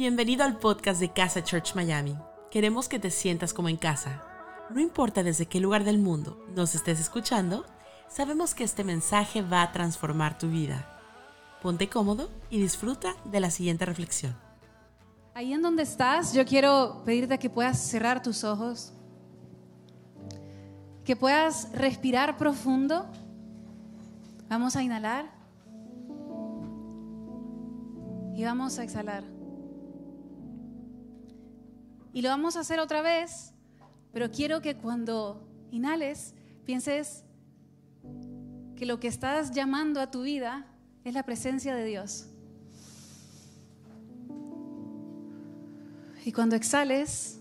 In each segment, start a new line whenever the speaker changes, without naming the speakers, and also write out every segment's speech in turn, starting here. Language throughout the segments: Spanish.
Bienvenido al podcast de Casa Church Miami. Queremos que te sientas como en casa. No importa desde qué lugar del mundo nos estés escuchando, sabemos que este mensaje va a transformar tu vida. Ponte cómodo y disfruta de la siguiente reflexión.
Ahí en donde estás, yo quiero pedirte que puedas cerrar tus ojos, que puedas respirar profundo. Vamos a inhalar y vamos a exhalar. Y lo vamos a hacer otra vez, pero quiero que cuando inhales pienses que lo que estás llamando a tu vida es la presencia de Dios. Y cuando exhales,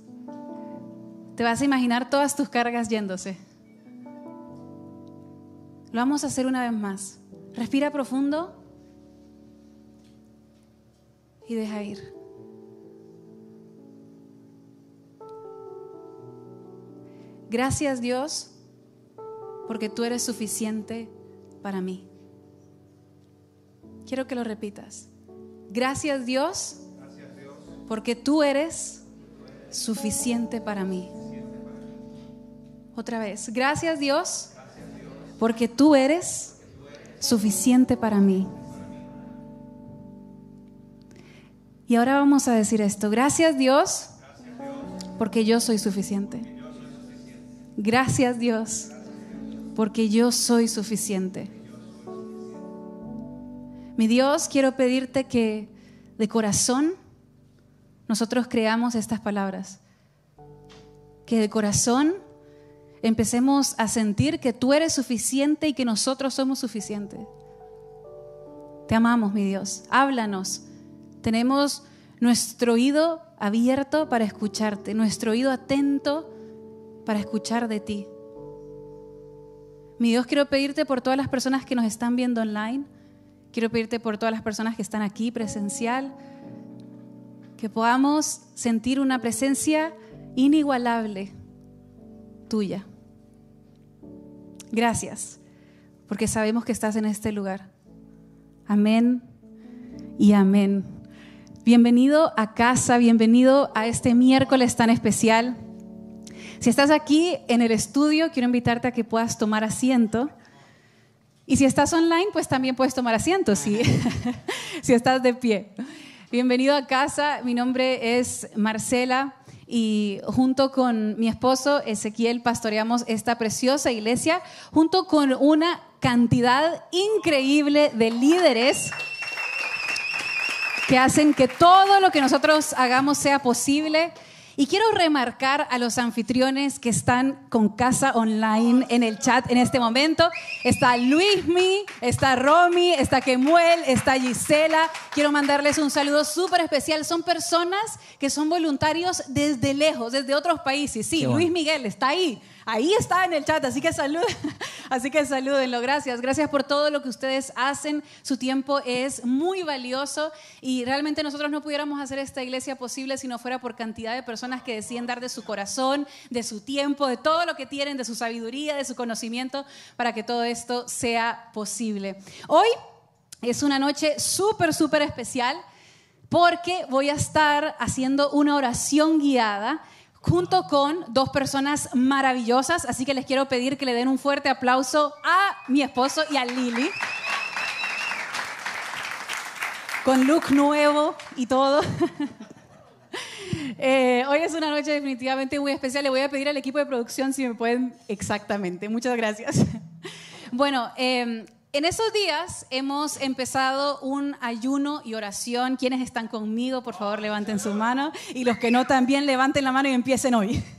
te vas a imaginar todas tus cargas yéndose. Lo vamos a hacer una vez más. Respira profundo y deja ir. Gracias Dios, porque tú eres suficiente para mí. Quiero que lo repitas. Gracias Dios, porque tú eres suficiente para mí. Otra vez. Gracias Dios, porque tú eres suficiente para mí. Y ahora vamos a decir esto. Gracias Dios, porque yo soy suficiente. Gracias Dios, porque yo soy suficiente. Mi Dios, quiero pedirte que de corazón nosotros creamos estas palabras. Que de corazón empecemos a sentir que tú eres suficiente y que nosotros somos suficientes. Te amamos, mi Dios. Háblanos tenemos nuestro oído abierto para escucharte, nuestro oído atento para escuchar de ti. Mi Dios, quiero pedirte por todas las personas que nos están viendo online, quiero pedirte por todas las personas que están aquí presencial, que podamos sentir una presencia inigualable tuya. Gracias, porque sabemos que estás en este lugar. Amén y amén. Bienvenido a casa, bienvenido a este miércoles tan especial. Si estás aquí en el estudio, quiero invitarte a que puedas tomar asiento. Y si estás online, pues también puedes tomar asiento, si, si estás de pie. Bienvenido a casa, mi nombre es Marcela y junto con mi esposo Ezequiel pastoreamos esta preciosa iglesia, junto con una cantidad increíble de líderes que hacen que todo lo que nosotros hagamos sea posible. Y quiero remarcar a los anfitriones que están con casa online en el chat en este momento. Está Luismi, está Romy, está Kemuel, está Gisela. Quiero mandarles un saludo súper especial. Son personas que son voluntarios desde lejos, desde otros países. Sí, Luis Miguel está ahí ahí está en el chat, así que saluden, así que salúdenlo. Gracias, gracias por todo lo que ustedes hacen. Su tiempo es muy valioso y realmente nosotros no pudiéramos hacer esta iglesia posible si no fuera por cantidad de personas que deciden dar de su corazón, de su tiempo, de todo lo que tienen, de su sabiduría, de su conocimiento, para que todo esto sea posible. Hoy es una noche súper, súper especial porque voy a estar haciendo una oración guiada junto con dos personas maravillosas, así que les quiero pedir que le den un fuerte aplauso a mi esposo y a Lili. Con look nuevo y todo. Eh, hoy es una noche definitivamente muy especial. Le voy a pedir al equipo de producción si me pueden exactamente. Muchas gracias. Bueno, eh, en esos días hemos empezado un ayuno y oración. Quienes están conmigo, por favor, levanten su mano. Y los que no, también levanten la mano y empiecen hoy.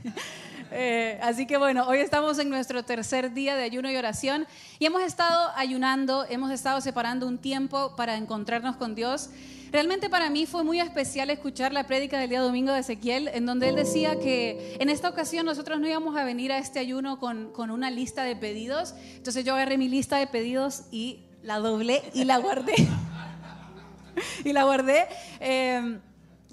Eh, así que bueno, hoy estamos en nuestro tercer día de ayuno y oración y hemos estado ayunando, hemos estado separando un tiempo para encontrarnos con Dios. Realmente para mí fue muy especial escuchar la prédica del día domingo de Ezequiel, en donde él decía que en esta ocasión nosotros no íbamos a venir a este ayuno con, con una lista de pedidos. Entonces yo agarré mi lista de pedidos y la doblé y la guardé. y la guardé. Eh,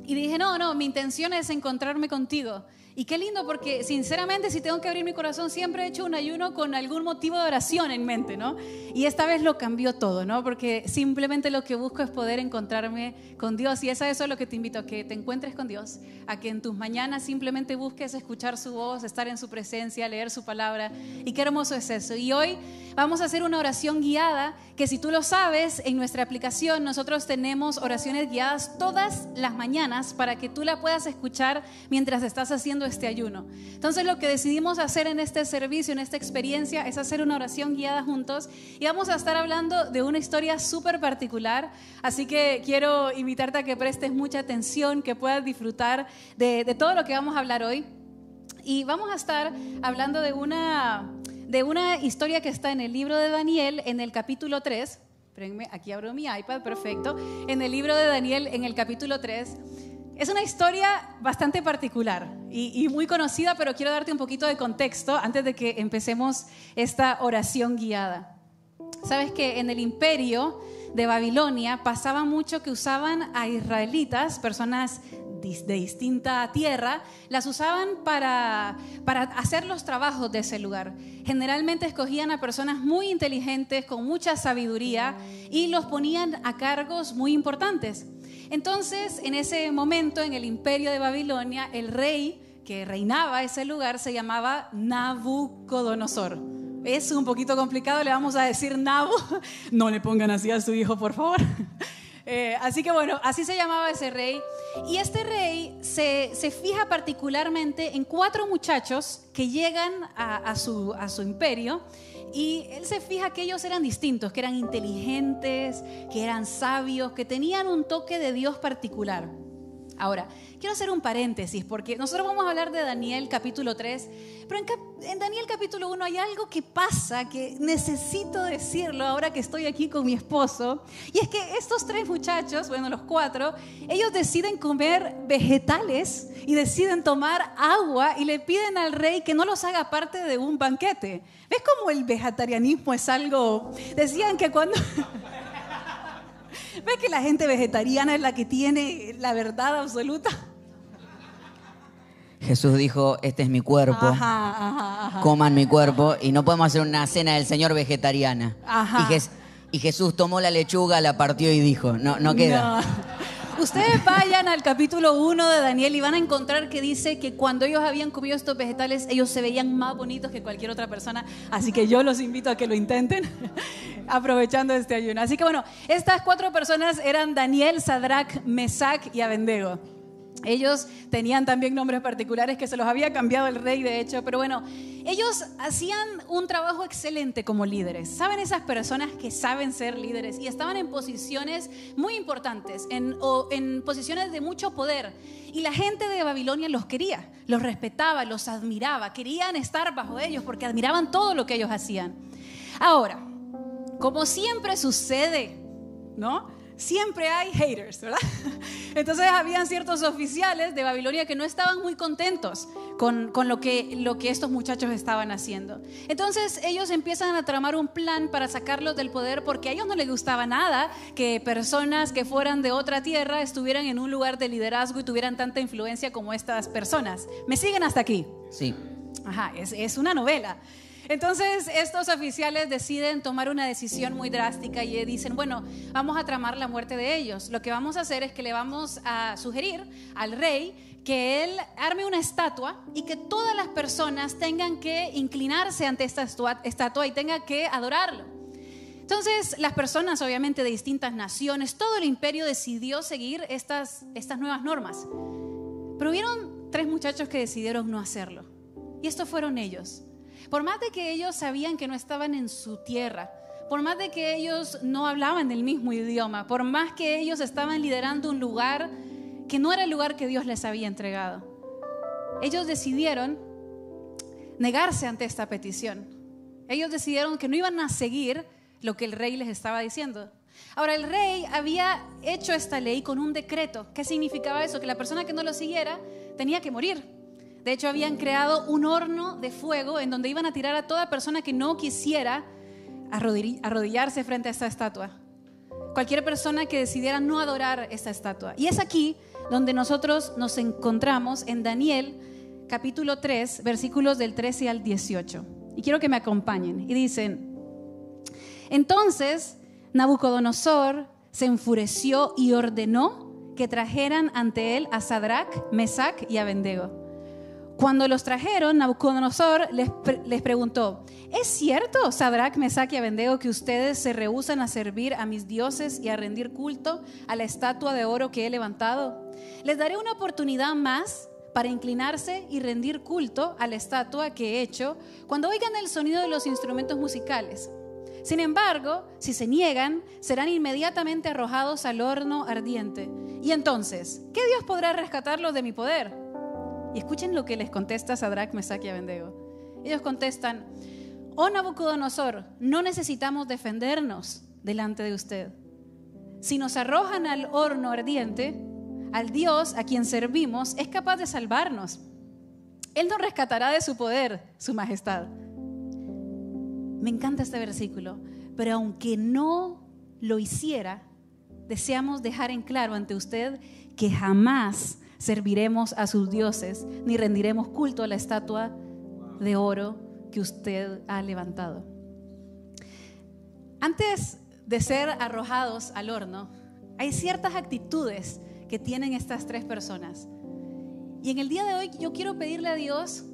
y dije, no, no, mi intención es encontrarme contigo. Y qué lindo porque sinceramente si tengo que abrir mi corazón siempre he hecho un ayuno con algún motivo de oración en mente, ¿no? Y esta vez lo cambió todo, ¿no? Porque simplemente lo que busco es poder encontrarme con Dios y es eso lo que te invito, a que te encuentres con Dios, a que en tus mañanas simplemente busques escuchar su voz, estar en su presencia, leer su palabra. Y qué hermoso es eso. Y hoy vamos a hacer una oración guiada que si tú lo sabes, en nuestra aplicación nosotros tenemos oraciones guiadas todas las mañanas para que tú la puedas escuchar mientras estás haciendo este ayuno. Entonces lo que decidimos hacer en este servicio, en esta experiencia, es hacer una oración guiada juntos y vamos a estar hablando de una historia súper particular. Así que quiero invitarte a que prestes mucha atención, que puedas disfrutar de, todo lo que vamos a hablar hoy. Y vamos a estar hablando de una, de una historia que está en el libro de Daniel, en el capítulo 3. Espérenme, aquí abro mi iPad, perfecto. En el libro de Daniel, en el capítulo 3. Es una historia bastante particular y, muy conocida, pero quiero darte un poquito de contexto antes de que empecemos esta oración guiada. Sabes que en el imperio de Babilonia pasaba mucho que usaban a israelitas, personas de distinta tierra, las usaban para, para hacer los trabajos de ese lugar. Generalmente escogían a personas muy inteligentes, con mucha sabiduría, y los ponían a cargos muy importantes. Entonces, en ese momento, en el imperio de Babilonia, el rey que reinaba ese lugar se llamaba Nabucodonosor. Es un poquito complicado, le vamos a decir Nabu. No le pongan así a su hijo, por favor. Eh, así que bueno, así se llamaba ese rey. Y este rey se, fija particularmente en cuatro muchachos que llegan a, su, a su imperio y él se fija que ellos eran distintos, que eran inteligentes, que eran sabios, que tenían un toque de Dios particular. Ahora, quiero hacer un paréntesis porque nosotros vamos a hablar de Daniel capítulo 3, pero en, Daniel capítulo 1 hay algo que pasa que necesito decirlo ahora que estoy aquí con mi esposo, y es que estos tres muchachos, bueno, los cuatro, ellos deciden comer vegetales y deciden tomar agua y le piden al rey que no los haga parte de un banquete. ¿Ves cómo el vegetarianismo es algo... Decían que cuando... ¿Ves que la gente vegetariana es la que tiene la verdad absoluta?
Jesús dijo, este es mi cuerpo, coman mi cuerpo, y no podemos hacer una cena del Señor vegetariana. Y, Jesús tomó la lechuga, la partió y dijo, no, no queda.
Ustedes vayan al capítulo 1 de Daniel y van a encontrar que dice que cuando ellos habían comido estos vegetales, ellos se veían más bonitos que cualquier otra persona. Así que yo los invito a que lo intenten, aprovechando este ayuno. Así que bueno, estas cuatro personas eran Daniel, Sadrach, Mesach y Abendego. Ellos tenían también nombres particulares que se los había cambiado el rey, de hecho, pero bueno, ellos hacían un trabajo excelente como líderes. ¿Saben esas personas que saben ser líderes y estaban en posiciones muy importantes, en, en posiciones de mucho poder? Y la gente de Babilonia los quería, los respetaba, los admiraba, querían estar bajo ellos porque admiraban todo lo que ellos hacían. Ahora, como siempre sucede, ¿no? siempre hay haters, ¿verdad? Entonces habían ciertos oficiales de Babilonia que no estaban muy contentos con, lo, que, lo que estos muchachos estaban haciendo. Entonces ellos empiezan a tramar un plan para sacarlos del poder porque a ellos no les gustaba nada que personas que fueran de otra tierra estuvieran en un lugar de liderazgo y tuvieran tanta influencia como estas personas. ¿Me siguen hasta aquí?
Sí.
Ajá, es, es una novela. Entonces estos oficiales deciden tomar una decisión muy drástica y dicen, bueno, vamos a tramar la muerte de ellos. Lo que vamos a hacer es que le vamos a sugerir al rey que él arme una estatua y que todas las personas tengan que inclinarse ante esta estatua y tengan que adorarlo. Entonces las personas, obviamente de distintas naciones, todo el imperio decidió seguir estas, estas nuevas normas. Pero hubieron tres muchachos que decidieron no hacerlo. Y estos fueron ellos. Por más de que ellos sabían que no estaban en su tierra, por más de que ellos no hablaban el mismo idioma, por más que ellos estaban liderando un lugar que no era el lugar que Dios les había entregado, ellos decidieron negarse ante esta petición. Ellos decidieron que no iban a seguir lo que el rey les estaba diciendo. Ahora, el rey había hecho esta ley con un decreto. ¿Qué significaba eso? Que la persona que no lo siguiera tenía que morir. De hecho, habían creado un horno de fuego en donde iban a tirar a toda persona que no quisiera arrodillarse frente a esta estatua. Cualquier persona que decidiera no adorar esta estatua. Y es aquí donde nosotros nos encontramos en Daniel capítulo 3, versículos del 13 al 18. Y quiero que me acompañen. Y dicen, entonces Nabucodonosor se enfureció y ordenó que trajeran ante él a Sadrach, Mesach y Abednego. Cuando los trajeron, Nabucodonosor les, les preguntó, ¿es cierto, Sadrach, Mesach y Abednego, que ustedes se rehusan a servir a mis dioses y a rendir culto a la estatua de oro que he levantado? Les daré una oportunidad más para inclinarse y rendir culto a la estatua que he hecho cuando oigan el sonido de los instrumentos musicales. Sin embargo, si se niegan, serán inmediatamente arrojados al horno ardiente. Y entonces, ¿qué Dios podrá rescatarlos de mi poder? Y escuchen lo que les contesta Sadrach, Mesach y Abednego. Ellos contestan, oh Nabucodonosor, no necesitamos defendernos delante de usted. Si nos arrojan al horno ardiente, al Dios a quien servimos es capaz de salvarnos. Él nos rescatará de su poder, su majestad. Me encanta este versículo, pero aunque no lo hiciera, deseamos dejar en claro ante usted que jamás serviremos a sus dioses, ni rendiremos culto a la estatua de oro que usted ha levantado. Antes de ser arrojados al horno, hay ciertas actitudes que tienen estas tres personas. Y en el día de hoy yo quiero pedirle a Dios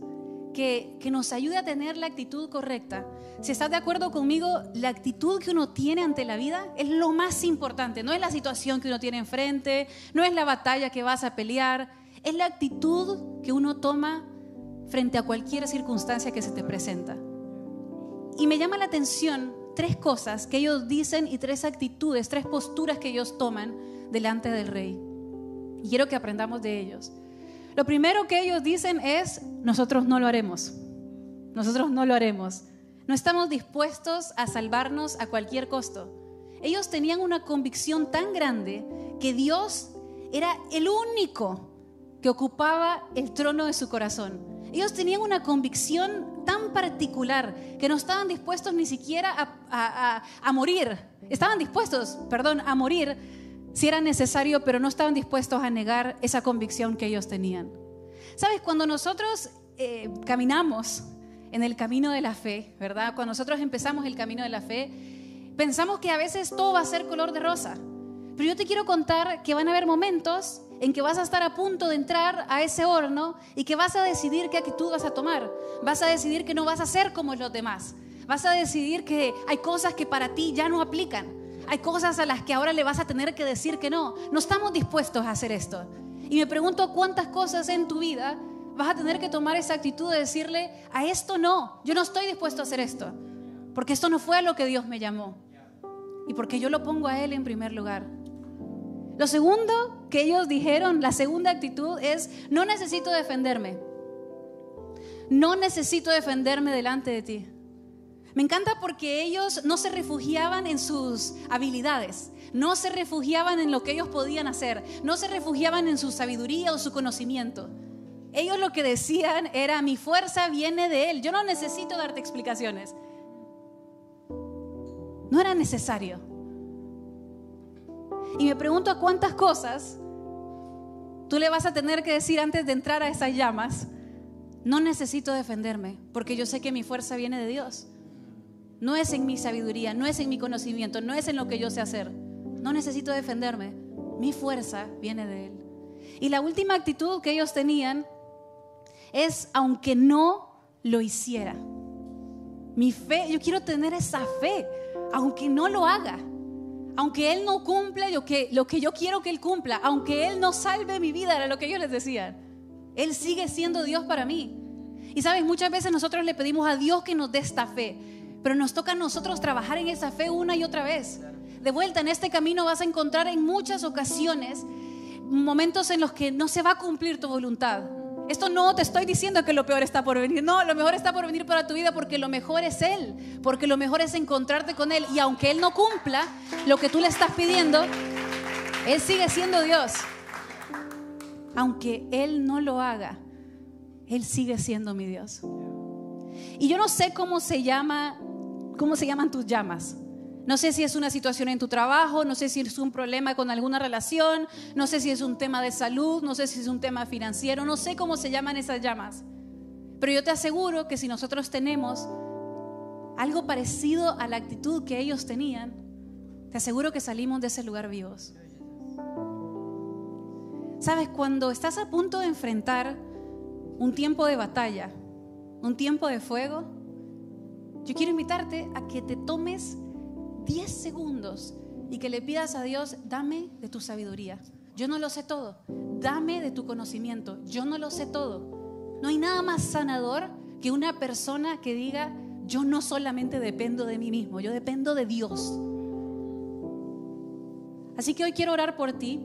que, nos ayude a tener la actitud correcta. Si estás de acuerdo conmigo, la actitud que uno tiene ante la vida es lo más importante. No es la situación que uno tiene enfrente, no es la batalla que vas a pelear, es la actitud que uno toma frente a cualquier circunstancia que se te presenta. Y me llama la atención tres cosas que ellos dicen y tres actitudes, tres posturas que ellos toman delante del rey. Y quiero que aprendamos de ellos. Lo primero que ellos dicen es, nosotros no lo haremos. Nosotros no lo haremos. No estamos dispuestos a salvarnos a cualquier costo. Ellos tenían una convicción tan grande que Dios era el único que ocupaba el trono de su corazón. Ellos tenían una convicción tan particular que no estaban dispuestos ni siquiera a, morir. Estaban dispuestos, perdón, a morir si era necesario, pero no estaban dispuestos a negar esa convicción que ellos tenían. Sabes, cuando nosotros eh, caminamos en el camino de la fe, ¿verdad? Cuando nosotros empezamos el camino de la fe, pensamos que a veces todo va a ser color de rosa. Pero yo te quiero contar que van a haber momentos en que vas a estar a punto de entrar a ese horno y que vas a decidir qué actitud vas a tomar. Vas a decidir que no vas a ser como los demás. Vas a decidir que hay cosas que para ti ya no aplican. Hay cosas a las que ahora le vas a tener que decir que no. No estamos dispuestos a hacer esto. Y me pregunto cuántas cosas en tu vida vas a tener que tomar esa actitud de decirle, a esto no, yo no estoy dispuesto a hacer esto. Porque esto no fue a lo que Dios me llamó. Y porque yo lo pongo a Él en primer lugar. Lo segundo que ellos dijeron, la segunda actitud es, no necesito defenderme. No necesito defenderme delante de ti. Me encanta porque ellos no se refugiaban en sus habilidades, no se refugiaban en lo que ellos podían hacer, no se refugiaban en su sabiduría o su conocimiento. Ellos lo que decían era, mi fuerza viene de Él, yo no necesito darte explicaciones. No era necesario. Y me pregunto a cuántas cosas tú le vas a tener que decir antes de entrar a esas llamas, no necesito defenderme, porque yo sé que mi fuerza viene de Dios. No es en mi sabiduría, no es en mi conocimiento, no es en lo que yo sé hacer. No necesito defenderme. Mi fuerza viene de Él. Y la última actitud que ellos tenían es, aunque no lo hiciera. Mi fe, yo quiero tener esa fe, aunque no lo haga. Aunque Él no cumpla lo que, lo que yo quiero que Él cumpla, aunque Él no salve mi vida, era lo que ellos les decían. Él sigue siendo Dios para mí. Y sabes, muchas veces nosotros le pedimos a Dios que nos dé esta fe, pero nos toca a nosotros trabajar en esa fe una y otra vez. De vuelta, en este camino vas a encontrar en muchas ocasiones momentos en los que no se va a cumplir tu voluntad. Esto no te estoy diciendo que lo peor está por venir. No, lo mejor está por venir para tu vida porque lo mejor es Él. Porque lo mejor es encontrarte con Él. Y aunque Él no cumpla lo que tú le estás pidiendo, Él sigue siendo Dios. Aunque Él no lo haga, Él sigue siendo mi Dios. Y yo no sé cómo se llama ¿Cómo se llaman tus llamas? No sé si es una situación en tu trabajo, no sé si es un problema con alguna relación, no sé si es un tema de salud, no sé si es un tema financiero, no sé cómo se llaman esas llamas. Pero yo te aseguro que si nosotros tenemos algo parecido a la actitud que ellos tenían, te aseguro que salimos de ese lugar vivos. Sabes, cuando estás a punto de enfrentar un tiempo de batalla, un tiempo de fuego, yo quiero invitarte a que te tomes 10 segundos y que le pidas a Dios, dame de tu sabiduría. Yo no lo sé todo. Dame de tu conocimiento. Yo no lo sé todo. No hay nada más sanador que una persona que diga, yo no solamente dependo de mí mismo, yo dependo de Dios. Así que hoy quiero orar por ti,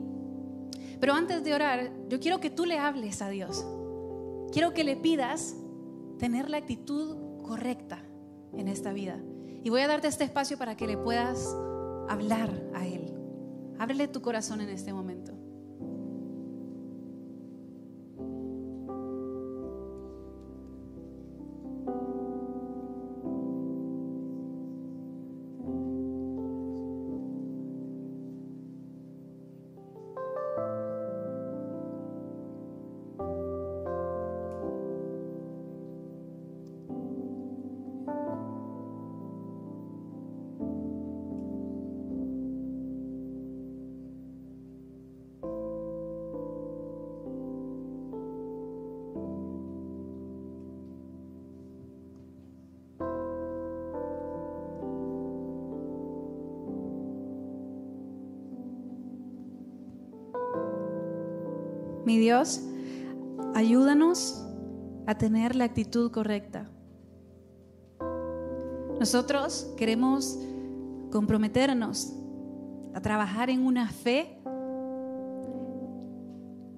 pero antes de orar, yo quiero que tú le hables a Dios. Quiero que le pidas tener la actitud correcta en esta vida. Y voy a darte este espacio para que le puedas hablar a Él. Ábrele tu corazón en este momento. Mi Dios, ayúdanos a tener la actitud correcta. Nosotros queremos comprometernos a trabajar en una fe,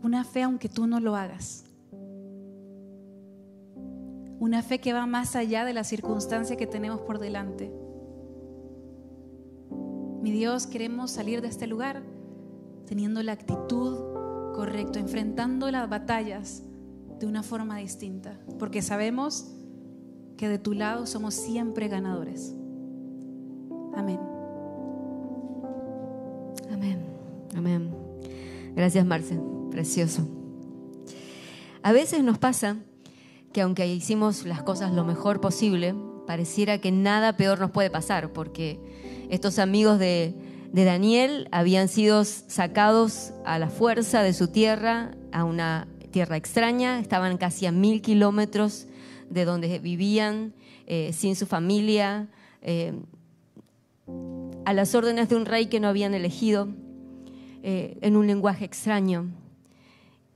una fe aunque tú no lo hagas. Una fe que va más allá de la circunstancia que tenemos por delante. Mi Dios, queremos salir de este lugar teniendo la actitud correcto, enfrentando las batallas de una forma distinta, porque sabemos que de tu lado somos siempre ganadores. Amén.
Amén. Amén. Gracias, Marce. Precioso. A veces nos pasa que aunque hicimos las cosas lo mejor posible, pareciera que nada peor nos puede pasar, porque estos amigos de, de Daniel habían sido sacados a la fuerza de su tierra, a una tierra extraña, estaban casi a mil kilómetros de donde vivían, eh, sin su familia, eh, a las órdenes de un rey que no habían elegido, eh, en un lenguaje extraño.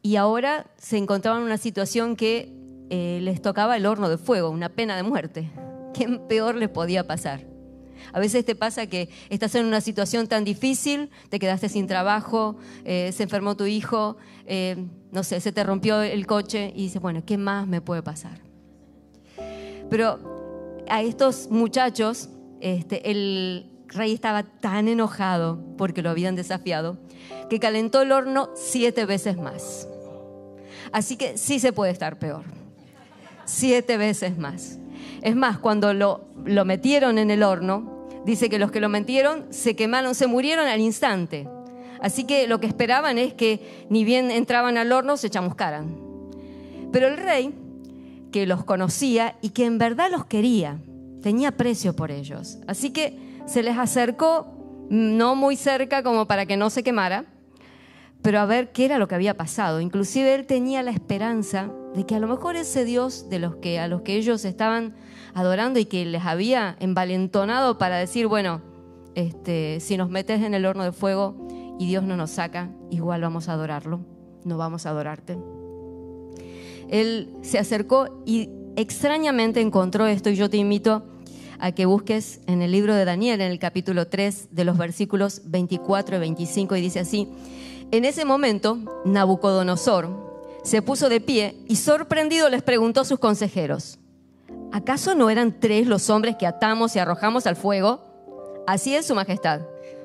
Y ahora se encontraban en una situación que les tocaba el horno de fuego, una pena de muerte. ¿Qué peor les podía pasar? A veces te pasa que estás en una situación tan difícil, te quedaste sin trabajo, eh, se enfermó tu hijo, eh, no sé, se te rompió el coche y dices, bueno, ¿qué más me puede pasar? Pero a estos muchachos, este, el rey estaba tan enojado porque lo habían desafiado, que calentó el horno siete veces más. Así que sí se puede estar peor. Siete veces más. Es más, cuando lo, lo metieron en el horno, dice que los que lo metieron se quemaron, se murieron al instante. Así que lo que esperaban es que ni bien entraban al horno se chamuscaran. Pero el rey, que los conocía y que en verdad los quería, tenía precio por ellos. Así que se les acercó, no muy cerca como para que no se quemara, pero a ver qué era lo que había pasado. Inclusive él tenía la esperanza de que a lo mejor ese Dios de los que a los que ellos estaban adorando y que les había envalentonado para decir, bueno, este, si nos metes en el horno de fuego y Dios no nos saca, igual vamos a adorarlo, no vamos a adorarte. Él se acercó y extrañamente encontró esto y yo te invito a que busques en el libro de Daniel, en el capítulo 3, de los versículos 24 y 25, y dice así, en ese momento Nabucodonosor se puso de pie y sorprendido les preguntó a sus consejeros, ¿acaso no eran tres los hombres que atamos y arrojamos al fuego? Así es, Su Majestad,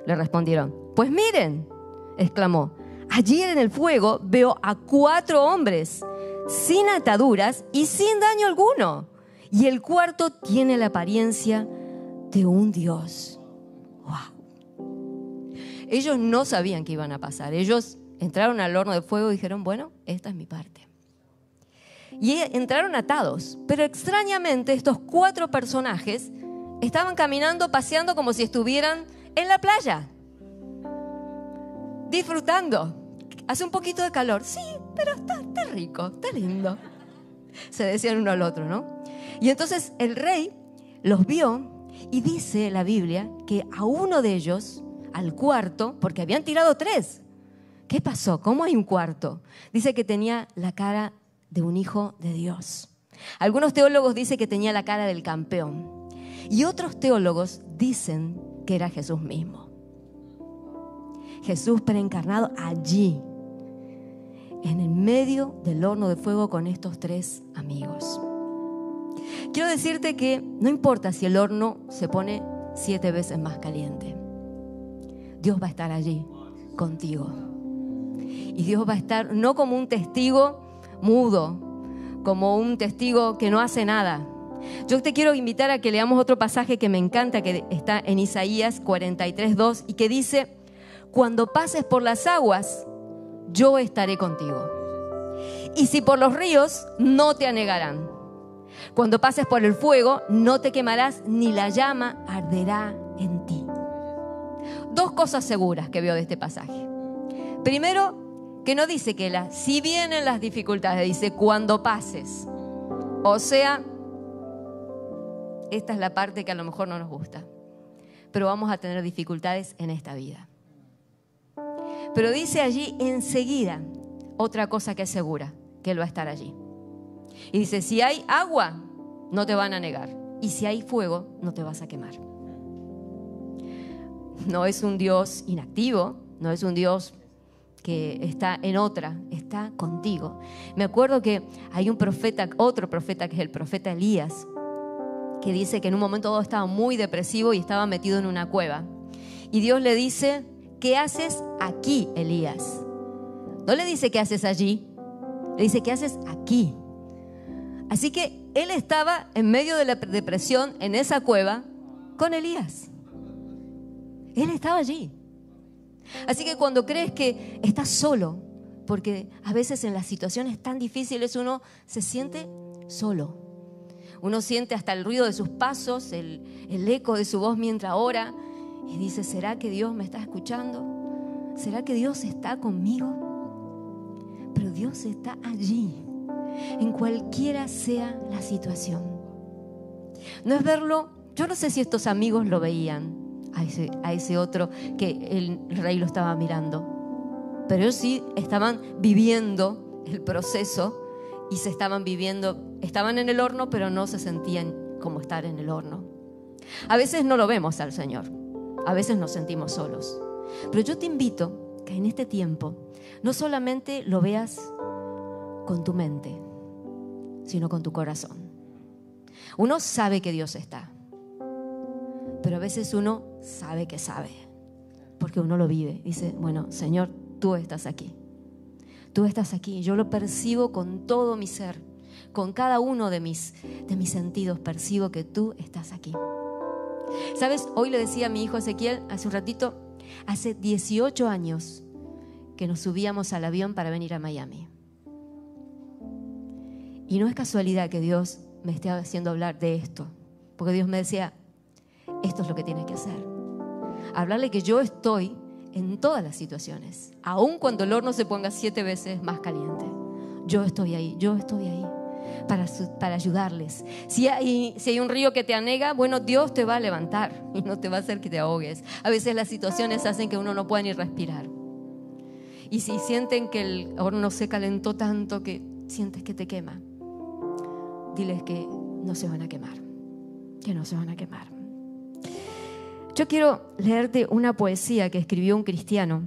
le respondieron. Pues miren, exclamó, allí en el fuego veo a cuatro hombres, sin ataduras y sin daño alguno. Y el cuarto tiene la apariencia de un dios. ¡Wow! Ellos no sabían qué iban a pasar. Ellos entraron al horno de fuego y dijeron, bueno, esta es mi parte. Y entraron atados. Pero extrañamente estos cuatro personajes estaban caminando, paseando como si estuvieran en la playa. Disfrutando. Hace un poquito de calor. Sí, pero está, está rico, está lindo. Se decían uno al otro, ¿no? Y entonces el rey los vio y dice la Biblia que a uno de ellos, al cuarto, porque habían tirado tres, ¿qué pasó? ¿Cómo hay un cuarto? Dice que tenía la cara de un hijo de Dios. Algunos teólogos dicen que tenía la cara del campeón. Y otros teólogos dicen que era Jesús mismo. Jesús preencarnado allí, en el medio del horno de fuego con estos tres amigos. Quiero decirte que no importa si el horno se pone siete veces más caliente. Dios va a estar allí contigo. Y Dios va a estar no como un testigo mudo, como un testigo que no hace nada. Yo te quiero invitar a que leamos otro pasaje que me encanta, que está en Isaías 43, 2, y que dice, cuando pases por las aguas, yo estaré contigo. Y si por los ríos, no te anegarán. Cuando pases por el fuego, no te quemarás, ni la llama arderá en ti. Dos cosas seguras que veo de este pasaje. Primero, que no dice que la, si vienen las dificultades, dice cuando pases. O sea, esta es la parte que a lo mejor no nos gusta, pero vamos a tener dificultades en esta vida. Pero dice allí enseguida otra cosa que es segura, que Él va a estar allí. Y dice, si hay agua, no te van a negar. Y si hay fuego, no te vas a quemar. No es un Dios inactivo, no es un Dios que está en otra, está contigo. Me acuerdo que hay un profeta, otro profeta que es el profeta Elías, que dice que en un momento todo estaba muy depresivo y estaba metido en una cueva. Y Dios le dice, ¿qué haces aquí, Elías? No le dice, ¿qué haces allí? Le dice, ¿qué haces aquí? Así que él estaba en medio de la depresión en esa cueva con Elías. Él estaba allí. Así que cuando crees que estás solo, porque a veces en las situaciones tan difíciles uno se siente solo. Uno siente hasta el ruido de sus pasos, el, el eco de su voz mientras ora y dice, ¿será que Dios me está escuchando? ¿Será que Dios está conmigo? Pero Dios está allí en cualquiera sea la situación. No es verlo, yo no sé si estos amigos lo veían a ese, a ese otro que el rey lo estaba mirando, pero ellos sí estaban viviendo el proceso y se estaban viviendo, estaban en el horno, pero no se sentían como estar en el horno. A veces no lo vemos al Señor, a veces nos sentimos solos, pero yo te invito que en este tiempo no solamente lo veas con tu mente, sino con tu corazón. Uno sabe que Dios está, pero a veces uno sabe que sabe, porque uno lo vive. Dice, bueno, Señor, tú estás aquí. Tú estás aquí. Yo lo percibo con todo mi ser, con cada uno de mis, de mis sentidos. Percibo que tú estás aquí. ¿Sabes? Hoy le decía a mi hijo Ezequiel hace un ratito, hace 18 años que nos subíamos al avión para venir a Miami. Y no es casualidad que Dios me esté haciendo hablar de esto, porque Dios me decía, esto es lo que tienes que hacer. Hablarle que yo estoy en todas las situaciones, aun cuando el horno se ponga siete veces más caliente. Yo estoy ahí, yo estoy ahí para, para ayudarles. Si hay, si hay un río que te anega, bueno, Dios te va a levantar y no te va a hacer que te ahogues. A veces las situaciones hacen que uno no pueda ni respirar. Y si sienten que el horno se calentó tanto que sientes que te quema, diles que no se van a quemar, que no se van a quemar. Yo quiero leerte una poesía que escribió un cristiano,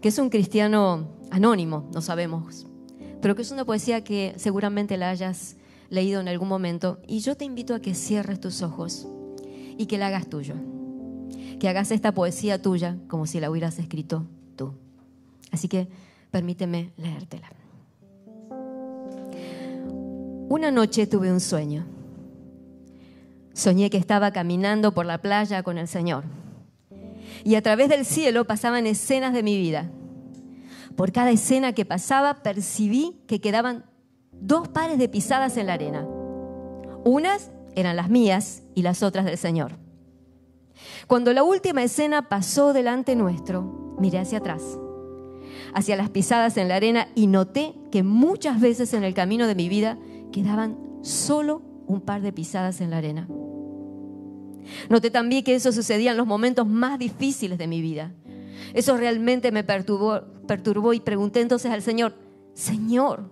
que es un cristiano anónimo, no sabemos, pero que es una poesía que seguramente la hayas leído en algún momento. Y yo te invito a que cierres tus ojos y que la hagas tuyo, que hagas esta poesía tuya como si la hubieras escrito tú. Así que permíteme leértela. Una noche tuve un sueño. Soñé que estaba caminando por la playa con el Señor. Y a través del cielo pasaban escenas de mi vida. Por cada escena que pasaba percibí que quedaban dos pares de pisadas en la arena. Unas eran las mías y las otras del Señor. Cuando la última escena pasó delante nuestro, miré hacia atrás, hacia las pisadas en la arena y noté que muchas veces en el camino de mi vida quedaban solo un par de pisadas en la arena. Noté también que eso sucedía en los momentos más difíciles de mi vida. Eso realmente me perturbó, y pregunté entonces al Señor, Señor,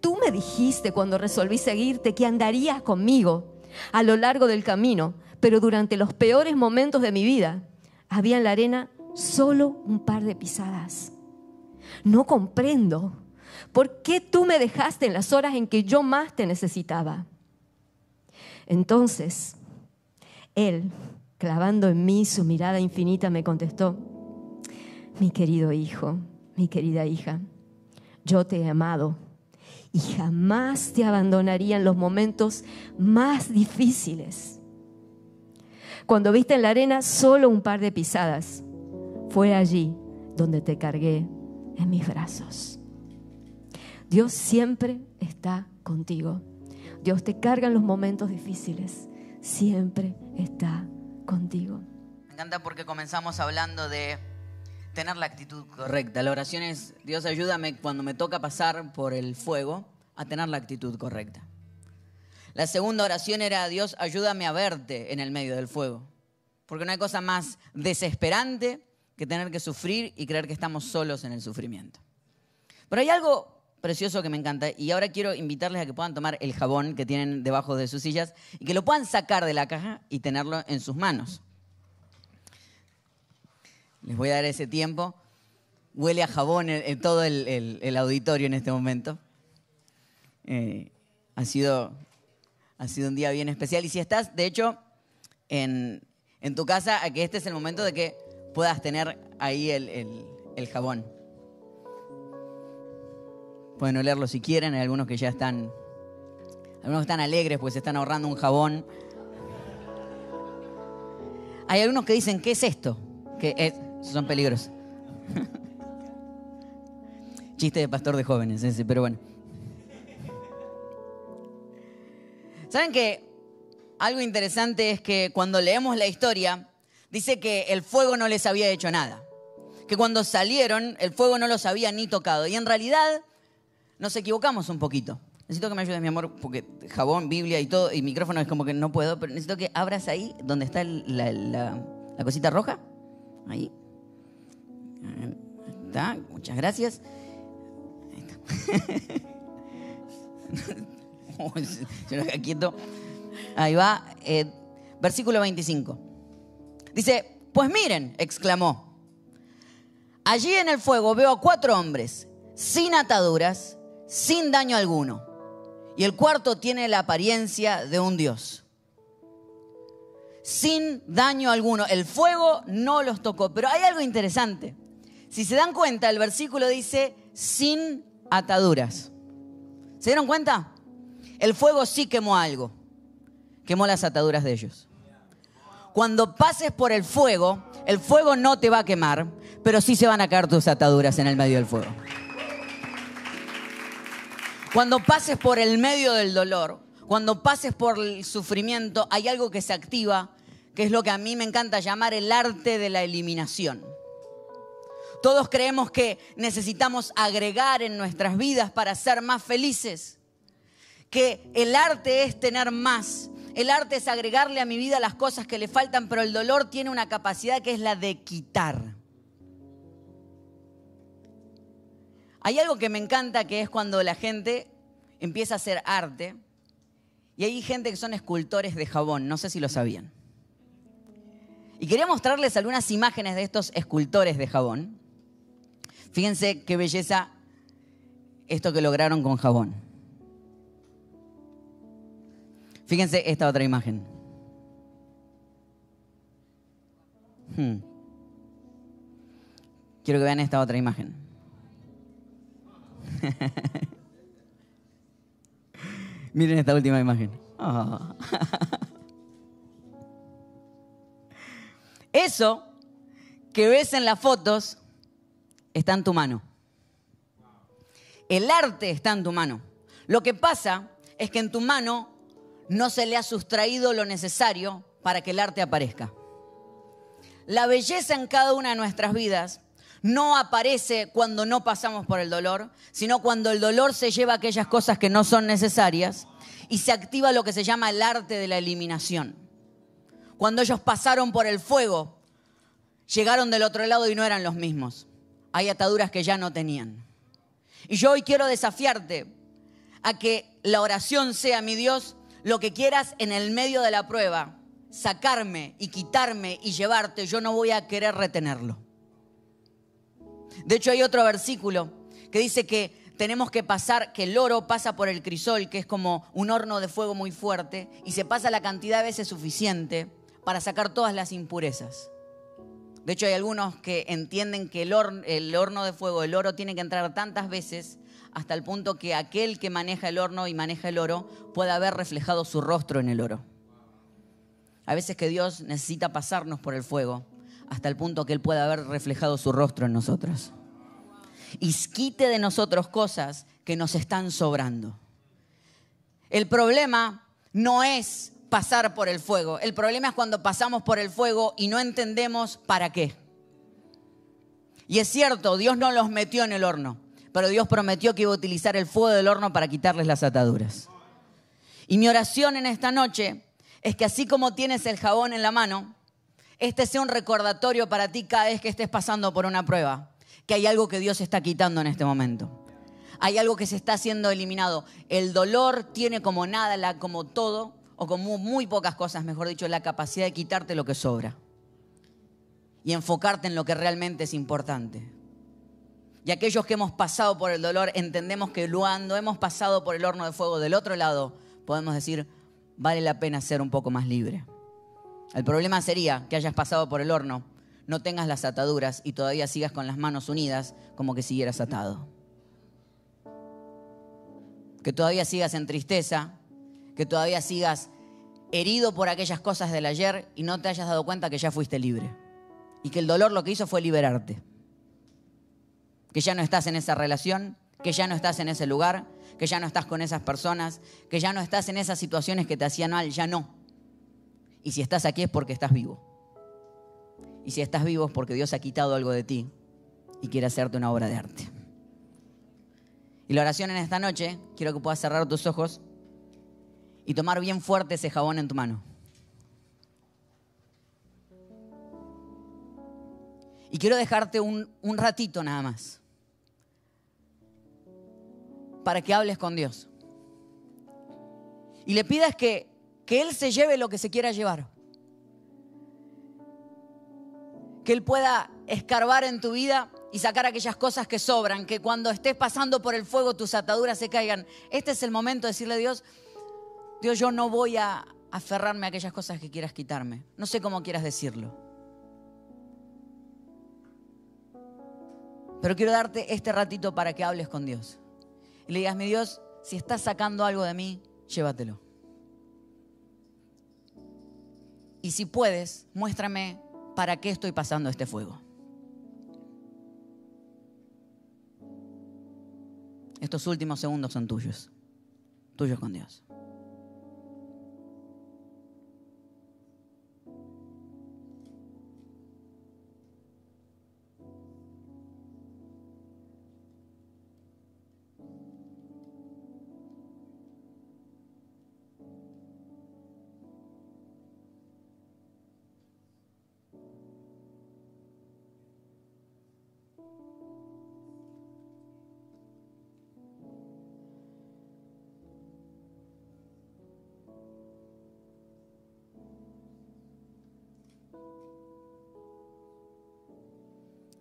tú me dijiste cuando resolví seguirte que andarías conmigo a lo largo del camino, pero durante los peores momentos de mi vida había en la arena solo un par de pisadas. No comprendo por qué tú me dejaste en las horas en que yo más te necesitaba. Entonces, él, clavando en mí su mirada infinita, me contestó, mi querido hijo, mi querida hija, yo te he amado y jamás te abandonaría en los momentos más difíciles. Cuando viste en la arena solo un par de pisadas, fue allí donde te cargué en mis brazos. Dios siempre está contigo. Dios te carga en los momentos difíciles. Siempre está contigo.
Me encanta porque comenzamos hablando de tener la actitud correcta. La oración es, Dios ayúdame cuando me toca pasar por el fuego a tener la actitud correcta. La segunda oración era, Dios ayúdame a verte en el medio del fuego. Porque no hay cosa más desesperante que tener que sufrir y creer que estamos solos en el sufrimiento. Pero hay algo precioso que me encanta y ahora quiero invitarles a que puedan tomar el jabón que tienen debajo de sus sillas y que lo puedan sacar de la caja y tenerlo en sus manos. Les voy a dar ese tiempo. Huele a jabón en, todo el, auditorio en este momento. Eh, ha, sido, ha sido un día bien especial. Y si estás, de hecho, en, tu casa, que este es el momento de que puedas tener ahí el, jabón. Pueden olerlo si quieren, hay algunos que ya están, algunos están alegres pues se están ahorrando un jabón. Hay algunos que dicen, ¿qué es esto? Que es, son peligros. Chiste de pastor de jóvenes, pero bueno. ¿Saben que algo interesante es que cuando leemos la historia, dice que el fuego no les había hecho nada? Que cuando salieron, el fuego no los había ni tocado. Y en realidad nos equivocamos un poquito. Necesito que me ayudes, mi amor, porque jabón, Biblia y todo, y micrófono es como que no puedo, pero necesito que abras ahí donde está la, cosita roja. Ahí. ¿Está? Muchas gracias. Ahí quieto. Ahí va. Eh, versículo 25. Dice, pues miren, exclamó. Allí en el fuego veo a cuatro hombres, sin ataduras, sin daño alguno. Y el cuarto tiene la apariencia de un dios sin daño alguno. El fuego no los tocó. Pero hay algo interesante. Si se dan cuenta, el versículo dice sin ataduras. ¿Se dieron cuenta? El fuego sí quemó algo. Quemó las ataduras de ellos. Cuando pases por el fuego, el fuego no te va a quemar, pero sí se van a caer tus ataduras en el medio del fuego. Cuando pases por el medio del dolor, cuando pases por el sufrimiento, hay algo que se activa que es lo que a mí me encanta llamar el arte de la eliminación. Todos creemos que necesitamos agregar en nuestras vidas para ser más felices, que el arte es tener más, el arte es agregarle a mi vida las cosas que le faltan, pero el dolor tiene una capacidad que es la de quitar. Hay algo que me encanta que es cuando la gente empieza a hacer arte y hay gente que son escultores de jabón, no sé si lo sabían. Y quería mostrarles algunas imágenes de estos escultores de jabón. Fíjense qué belleza esto que lograron con jabón. Fíjense esta otra imagen. Hmm. Quiero que vean esta otra imagen. Miren esta última imagen. Oh. Eso que ves en las fotos está en tu mano. El arte está en tu mano. Lo que pasa es que en tu mano no se le ha sustraído lo necesario para que el arte aparezca. La belleza en cada una de nuestras vidas no aparece cuando no pasamos por el dolor, sino cuando el dolor se lleva aquellas cosas que no son necesarias y se activa lo que se llama el arte de la eliminación. Cuando ellos pasaron por el fuego, llegaron del otro lado y no eran los mismos. Hay ataduras que ya no tenían. Y yo hoy quiero desafiarte a que la oración sea, mi Dios, lo que quieras en el medio de la prueba, sacarme y quitarme y llevarte, yo no voy a querer retenerlo. De hecho, hay otro versículo que dice que tenemos que pasar, que el oro pasa por el crisol, que es como un horno de fuego muy fuerte, y se pasa la cantidad de veces suficiente para sacar todas las impurezas. De hecho, hay algunos que entienden que el horno, el horno de fuego, el oro, tiene que entrar tantas veces hasta el punto que aquel que maneja el horno y maneja el oro pueda haber reflejado su rostro en el oro. A veces que Dios necesita pasarnos por el fuego hasta el punto que Él pueda haber reflejado su rostro en nosotros. Y quite de nosotros cosas que nos están sobrando. El problema no es pasar por el fuego. El problema es cuando pasamos por el fuego y no entendemos para qué. Y es cierto, Dios no los metió en el horno, pero Dios prometió que iba a utilizar el fuego del horno para quitarles las ataduras. Y mi oración en esta noche es que así como tienes el jabón en la mano, este sea un recordatorio para ti cada vez que estés pasando por una prueba, que hay algo que Dios está quitando en este momento. Hay algo que se está haciendo eliminado. El dolor tiene como nada, como todo, o como muy pocas cosas, mejor dicho, la capacidad de quitarte lo que sobra y enfocarte en lo que realmente es importante. Y aquellos que hemos pasado por el dolor entendemos que cuando hemos pasado por el horno de fuego del otro lado, podemos decir, vale la pena ser un poco más libre. El problema sería que hayas pasado por el horno, no tengas las ataduras y todavía sigas con las manos unidas como que siguieras atado. Que todavía sigas en tristeza, que todavía sigas herido por aquellas cosas del ayer y no te hayas dado cuenta que ya fuiste libre. Y que el dolor lo que hizo fue liberarte. Que ya no estás en esa relación, que ya no estás en ese lugar, que ya no estás con esas personas, que ya no estás en esas situaciones que te hacían mal, ya no. Y si estás aquí es porque estás vivo. Y si estás vivo es porque Dios ha quitado algo de ti y quiere hacerte una obra de arte. Y la oración en esta noche, quiero que puedas cerrar tus ojos y tomar bien fuerte ese jabón en tu mano. Y quiero dejarte un, un ratito nada más para que hables con Dios. Y le pidas que, que Él se lleve lo que se quiera llevar. Que Él pueda escarbar en tu vida y sacar aquellas cosas que sobran, que cuando estés pasando por el fuego tus ataduras se caigan. Este es el momento de decirle a Dios, Dios, yo no voy a aferrarme a aquellas cosas que quieras quitarme. No sé cómo quieras decirlo. Pero quiero darte este ratito para que hables con Dios y le digas, mi Dios, si estás sacando algo de mí, llévatelo. Y si puedes, muéstrame para qué estoy pasando este fuego. Estos últimos segundos son tuyos, tuyos con Dios.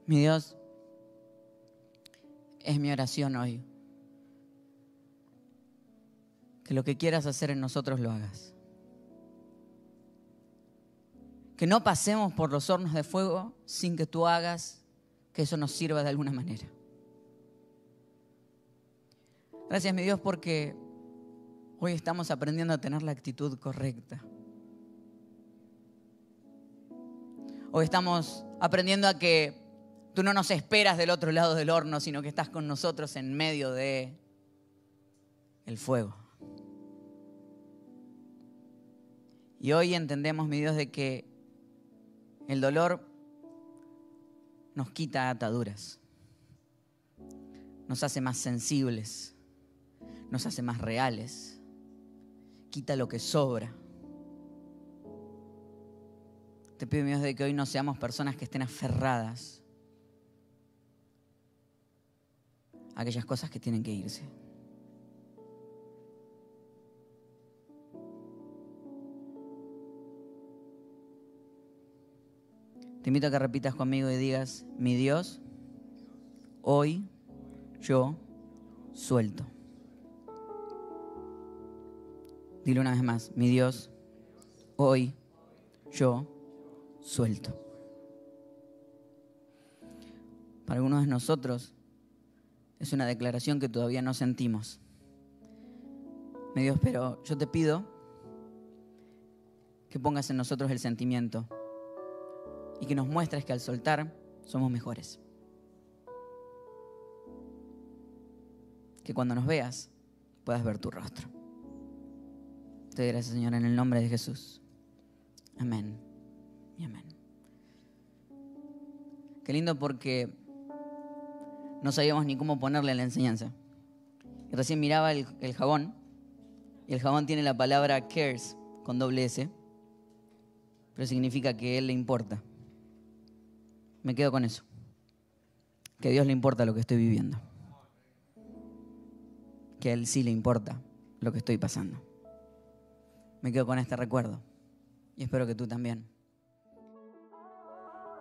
Mi Dios, es mi oración hoy. Que lo que quieras hacer en nosotros lo hagas. Que no pasemos por los hornos de fuego sin que tú hagas que eso nos sirva de alguna manera. Gracias, mi Dios, porque hoy estamos aprendiendo a tener la actitud correcta. Hoy estamos aprendiendo a que tú no nos esperas del otro lado del horno, sino que estás con nosotros en medio de el fuego. Y hoy entendemos, mi Dios, de que el dolor nos quita ataduras, nos hace más sensibles, nos hace más reales, quita lo que sobra. Te pido, mi Dios, de que hoy no seamos personas que estén aferradas aquellas cosas que tienen que irse. Te invito a que repitas conmigo y digas, mi Dios, hoy yo suelto. Dile una vez más, mi Dios, hoy yo suelto. Para algunos de nosotros es una declaración que todavía no sentimos. Mi Dios, pero yo te pido que pongas en nosotros el sentimiento y que nos muestres que al soltar somos mejores. Que cuando nos veas puedas ver tu rostro. Te doy gracias, Señor, en el nombre de Jesús. Amén y amén. Qué lindo porque no sabíamos ni cómo ponerle la enseñanza. Y recién miraba el, jabón y el jabón tiene la palabra cares con doble S, pero significa que a Él le importa. Me quedo con eso. Que a Dios le importa lo que estoy viviendo. Que a Él sí le importa lo que estoy pasando. Me quedo con este recuerdo. Y espero que tú también.